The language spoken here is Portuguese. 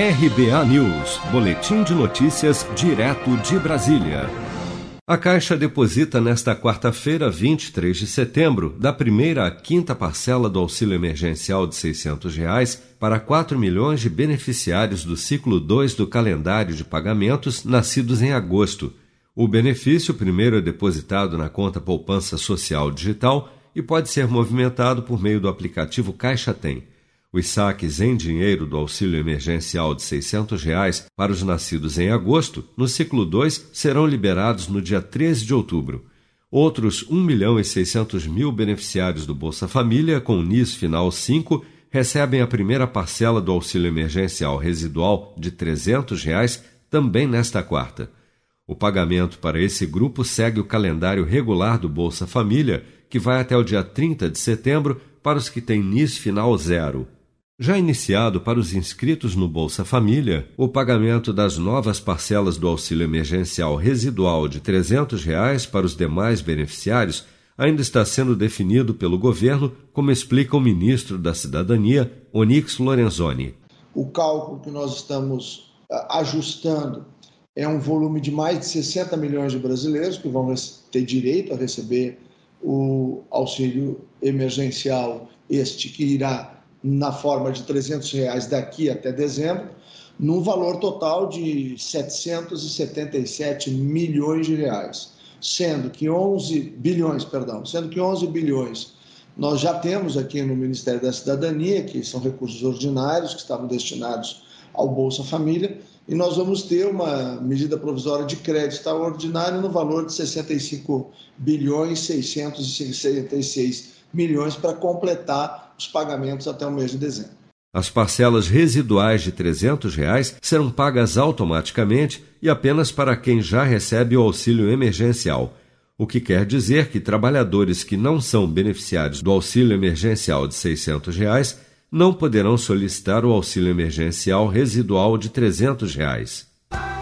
RBA News, Boletim de Notícias, direto de Brasília. A Caixa deposita nesta quarta-feira, 23 de setembro, da primeira à quinta parcela do auxílio emergencial de 600 reais para 4 milhões de beneficiários do ciclo 2 do calendário de pagamentos nascidos em agosto. O benefício primeiro é depositado na conta Poupança Social Digital e pode ser movimentado por meio do aplicativo Caixa Tem. Os saques em dinheiro do auxílio emergencial de 600 reais para os nascidos em agosto, no ciclo 2, serão liberados no dia 13 de outubro. Outros 1 milhão e 600 mil beneficiários do Bolsa Família, com NIS final 5, recebem a primeira parcela do auxílio emergencial residual de 300 reais também nesta quarta. O pagamento para esse grupo segue o calendário regular do Bolsa Família, que vai até o dia 30 de setembro para os que têm NIS final zero. Já iniciado para os inscritos no Bolsa Família, o pagamento das novas parcelas do auxílio emergencial residual de 300 reais para os demais beneficiários ainda está sendo definido pelo governo, como explica o ministro da Cidadania, Onix Lorenzoni. O cálculo que nós estamos ah, ajustando é um volume de mais de 60 milhões de brasileiros que vão ter direito a receber o auxílio emergencial, este que irá na forma de 300 reais daqui até dezembro, num valor total de 777 milhões de reais, sendo que 11 bilhões, perdão, sendo que 11 bilhões nós já temos aqui no Ministério da Cidadania, que são recursos ordinários que estavam destinados ao Bolsa Família, e nós vamos ter uma medida provisória de crédito extraordinário no valor de 65 bilhões 666 milhões para completar os pagamentos até o mês de dezembro. As parcelas residuais de 300 reais serão pagas automaticamente e apenas para quem já recebe o auxílio emergencial, o que quer dizer que trabalhadores que não são beneficiários do auxílio emergencial de 600 reais não poderão solicitar o auxílio emergencial residual de 300 reais.